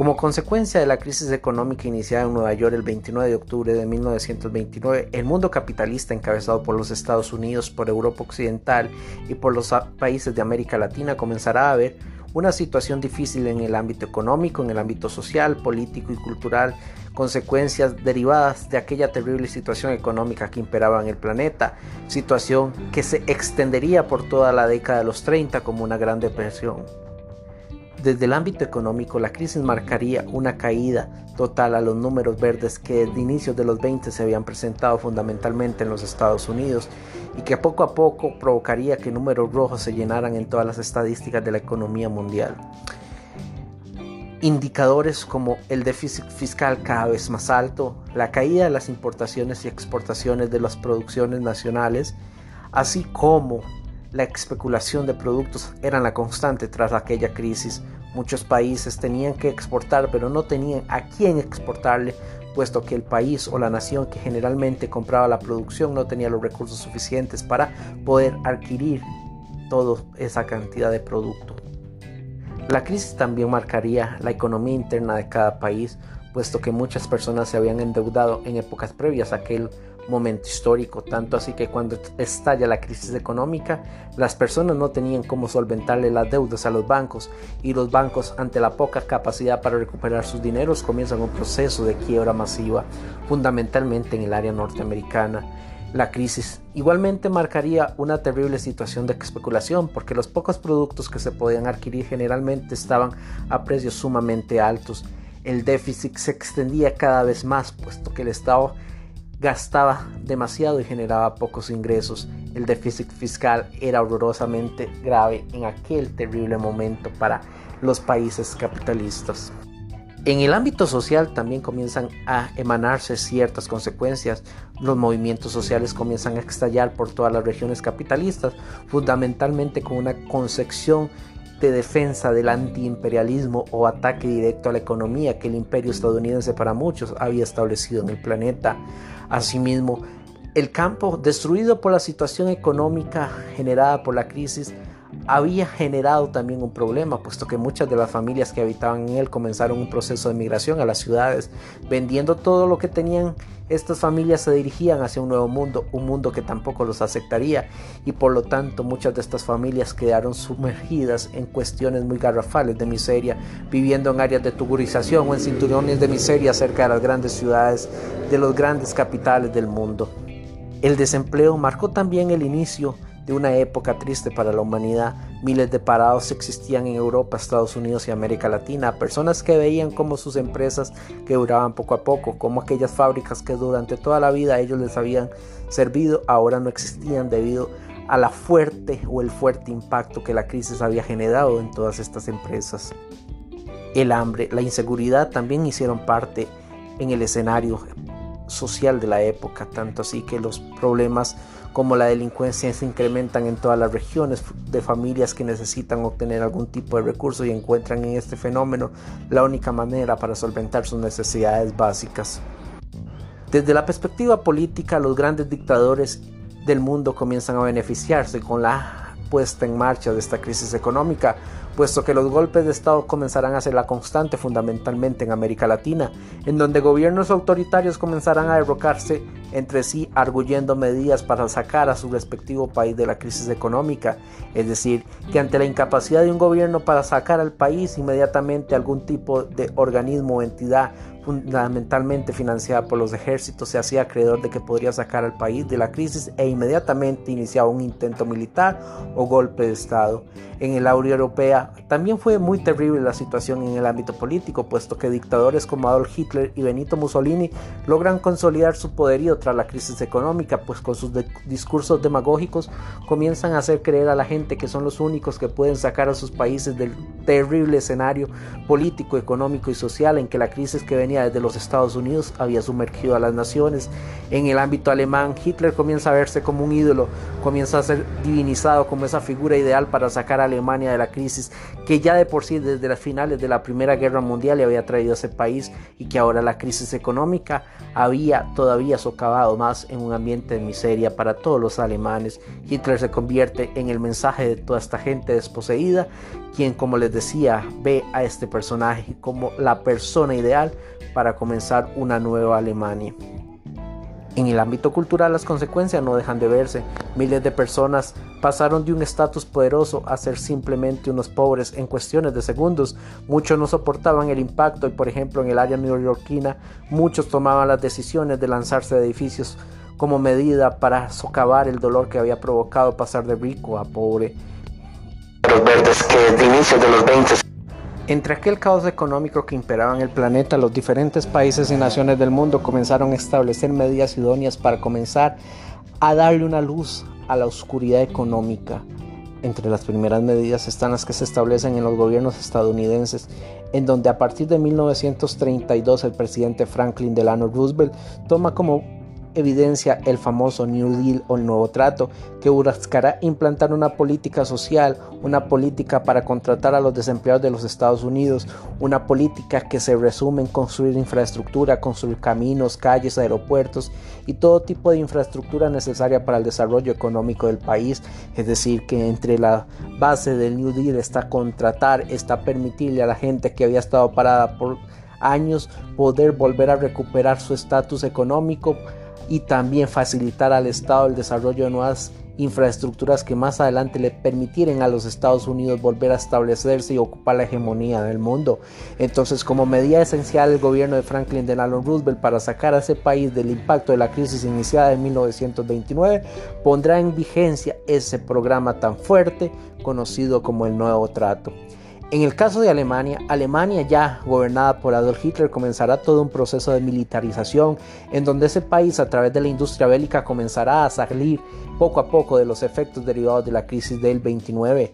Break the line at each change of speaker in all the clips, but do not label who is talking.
Como consecuencia de la crisis económica iniciada en Nueva York el 29 de octubre de 1929, el mundo capitalista encabezado por los Estados Unidos, por Europa Occidental y por los países de América Latina comenzará a ver una situación difícil en el ámbito económico, en el ámbito social, político y cultural, consecuencias derivadas de aquella terrible situación económica que imperaba en el planeta, situación que se extendería por toda la década de los 30 como una gran depresión. Desde el ámbito económico, la crisis marcaría una caída total a los números verdes que desde inicios de los 20 se habían presentado fundamentalmente en los Estados Unidos y que poco a poco provocaría que números rojos se llenaran en todas las estadísticas de la economía mundial. Indicadores como el déficit fiscal cada vez más alto, la caída de las importaciones y exportaciones de las producciones nacionales, así como la especulación de productos eran la constante tras aquella crisis. Muchos países tenían que exportar, pero no tenían a quién exportarle, puesto que el país o la nación que generalmente compraba la producción no tenía los recursos suficientes para poder adquirir toda esa cantidad de producto. La crisis también marcaría la economía interna de cada país, puesto que muchas personas se habían endeudado en épocas previas a aquel momento histórico, tanto así que cuando estalla la crisis económica, las personas no tenían cómo solventarle las deudas a los bancos y los bancos ante la poca capacidad para recuperar sus dineros comienzan un proceso de quiebra masiva, fundamentalmente en el área norteamericana. La crisis igualmente marcaría una terrible situación de especulación porque los pocos productos que se podían adquirir generalmente estaban a precios sumamente altos. El déficit se extendía cada vez más puesto que el Estado gastaba demasiado y generaba pocos ingresos. El déficit fiscal era horrorosamente grave en aquel terrible momento para los países capitalistas. En el ámbito social también comienzan a emanarse ciertas consecuencias. Los movimientos sociales comienzan a estallar por todas las regiones capitalistas, fundamentalmente con una concepción de defensa del antiimperialismo o ataque directo a la economía que el imperio estadounidense para muchos había establecido en el planeta. Asimismo, el campo destruido por la situación económica generada por la crisis había generado también un problema, puesto que muchas de las familias que habitaban en él comenzaron un proceso de migración a las ciudades, vendiendo todo lo que tenían. Estas familias se dirigían hacia un nuevo mundo, un mundo que tampoco los aceptaría, y por lo tanto muchas de estas familias quedaron sumergidas en cuestiones muy garrafales de miseria, viviendo en áreas de tugurización o en cinturones de miseria cerca de las grandes ciudades, de los grandes capitales del mundo. El desempleo marcó también el inicio de una época triste para la humanidad. Miles de parados existían en Europa, Estados Unidos y América Latina. Personas que veían cómo sus empresas quebraban poco a poco, como aquellas fábricas que durante toda la vida ellos les habían servido, ahora no existían debido a la fuerte o el fuerte impacto que la crisis había generado en todas estas empresas. El hambre, la inseguridad también hicieron parte en el escenario social de la época, tanto así que los problemas como la delincuencia se incrementan en todas las regiones de familias que necesitan obtener algún tipo de recurso y encuentran en este fenómeno la única manera para solventar sus necesidades básicas. Desde la perspectiva política, los grandes dictadores del mundo comienzan a beneficiarse con la puesta en marcha de esta crisis económica, puesto que los golpes de Estado comenzarán a ser la constante fundamentalmente en América Latina, en donde gobiernos autoritarios comenzarán a derrocarse entre sí arguyendo medidas para sacar a su respectivo país de la crisis económica, es decir, que ante la incapacidad de un gobierno para sacar al país inmediatamente algún tipo de organismo o entidad fundamentalmente financiada por los ejércitos, se hacía acreedor de que podría sacar al país de la crisis e inmediatamente iniciaba un intento militar o golpe de Estado. En el área europea también fue muy terrible la situación en el ámbito político, puesto que dictadores como Adolf Hitler y Benito Mussolini logran consolidar su poderío tras la crisis económica, pues con sus discursos demagógicos comienzan a hacer creer a la gente que son los únicos que pueden sacar a sus países del terrible escenario político, económico y social en que la crisis que venía venía desde los Estados Unidos había sumergido a las naciones. En el ámbito alemán, Hitler comienza a verse como un ídolo, comienza a ser divinizado como esa figura ideal para sacar a Alemania de la crisis que ya de por sí desde las finales de la Primera Guerra Mundial le había traído a ese país y que ahora la crisis económica había todavía socavado más en un ambiente de miseria para todos los alemanes. Hitler se convierte en el mensaje de toda esta gente desposeída, quien como les decía ve a este personaje como la persona ideal para comenzar una nueva Alemania. En el ámbito cultural las consecuencias no dejan de verse. Miles de personas pasaron de un estatus poderoso a ser simplemente unos pobres en cuestiones de segundos. Muchos no soportaban el impacto y por ejemplo en el área neoyorquina muchos tomaban las decisiones de lanzarse de edificios como medida para socavar el dolor que había provocado pasar de rico a pobre. Los verdes que de inicio de los 20 entre aquel caos económico que imperaba en el planeta, los diferentes países y naciones del mundo comenzaron a establecer medidas idóneas para comenzar a darle una luz a la oscuridad económica. Entre las primeras medidas están las que se establecen en los gobiernos estadounidenses, en donde a partir de 1932 el presidente Franklin Delano Roosevelt toma como evidencia el famoso New Deal o el nuevo trato, que buscará implantar una política social, una política para contratar a los desempleados de los Estados Unidos, una política que se resume en construir infraestructura, construir caminos, calles, aeropuertos y todo tipo de infraestructura necesaria para el desarrollo económico del país. Es decir, que entre la base del New Deal está contratar, está permitirle a la gente que había estado parada por años poder volver a recuperar su estatus económico y también facilitar al Estado el desarrollo de nuevas infraestructuras que más adelante le permitieran a los Estados Unidos volver a establecerse y ocupar la hegemonía del mundo. Entonces, como medida esencial, el gobierno de Franklin Delano Roosevelt para sacar a ese país del impacto de la crisis iniciada en 1929, pondrá en vigencia ese programa tan fuerte conocido como el Nuevo Trato. En el caso de Alemania, Alemania ya gobernada por Adolf Hitler comenzará todo un proceso de militarización en donde ese país a través de la industria bélica comenzará a salir poco a poco de los efectos derivados de la crisis del 29.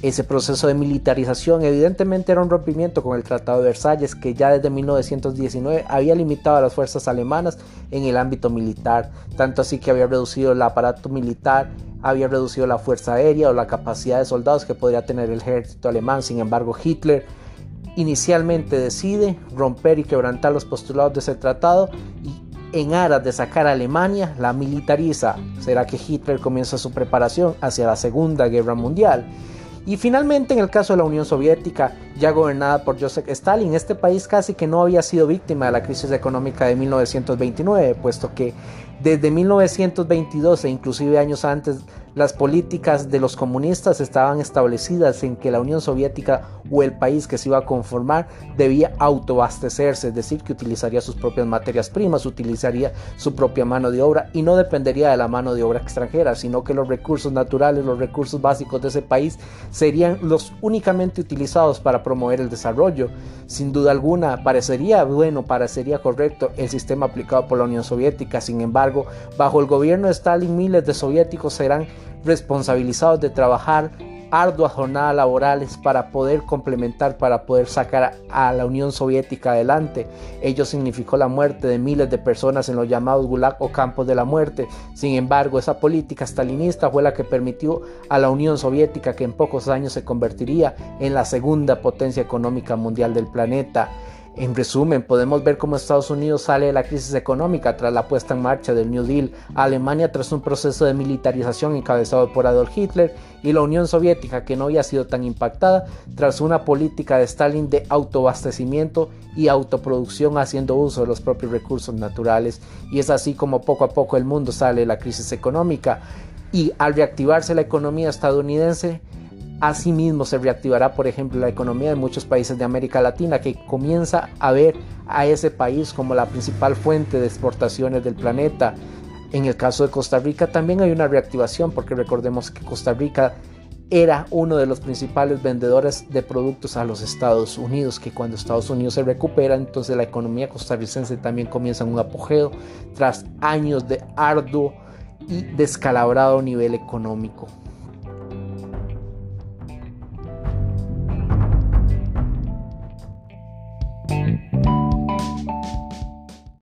Ese proceso de militarización evidentemente era un rompimiento con el Tratado de Versalles que ya desde 1919 había limitado a las fuerzas alemanas en el ámbito militar, tanto así que había reducido el aparato militar había reducido la fuerza aérea o la capacidad de soldados que podría tener el ejército alemán. Sin embargo, Hitler inicialmente decide romper y quebrantar los postulados de ese tratado y en aras de sacar a Alemania la militariza. ¿Será que Hitler comienza su preparación hacia la Segunda Guerra Mundial? Y finalmente en el caso de la Unión Soviética, ya gobernada por Joseph Stalin, este país casi que no había sido víctima de la crisis económica de 1929, puesto que desde 1922 e inclusive años antes las políticas de los comunistas estaban establecidas en que la Unión Soviética o el país que se iba a conformar debía autoabastecerse, es decir, que utilizaría sus propias materias primas, utilizaría su propia mano de obra y no dependería de la mano de obra extranjera, sino que los recursos naturales, los recursos básicos de ese país serían los únicamente utilizados para promover el desarrollo. Sin duda alguna, parecería bueno, parecería correcto el sistema aplicado por la Unión Soviética, sin bajo el gobierno de Stalin miles de soviéticos serán responsabilizados de trabajar arduas jornadas laborales para poder complementar, para poder sacar a la Unión Soviética adelante. Ello significó la muerte de miles de personas en los llamados gulag o campos de la muerte. Sin embargo, esa política stalinista fue la que permitió a la Unión Soviética que en pocos años se convertiría en la segunda potencia económica mundial del planeta. En resumen, podemos ver cómo Estados Unidos sale de la crisis económica tras la puesta en marcha del New Deal, Alemania tras un proceso de militarización encabezado por Adolf Hitler y la Unión Soviética que no había sido tan impactada tras una política de Stalin de autoabastecimiento y autoproducción haciendo uso de los propios recursos naturales. Y es así como poco a poco el mundo sale de la crisis económica y al reactivarse la economía estadounidense, Asimismo se reactivará, por ejemplo, la economía de muchos países de América Latina, que comienza a ver a ese país como la principal fuente de exportaciones del planeta. En el caso de Costa Rica también hay una reactivación, porque recordemos que Costa Rica era uno de los principales vendedores de productos a los Estados Unidos, que cuando Estados Unidos se recupera, entonces la economía costarricense también comienza un apogeo tras años de arduo y descalabrado nivel económico.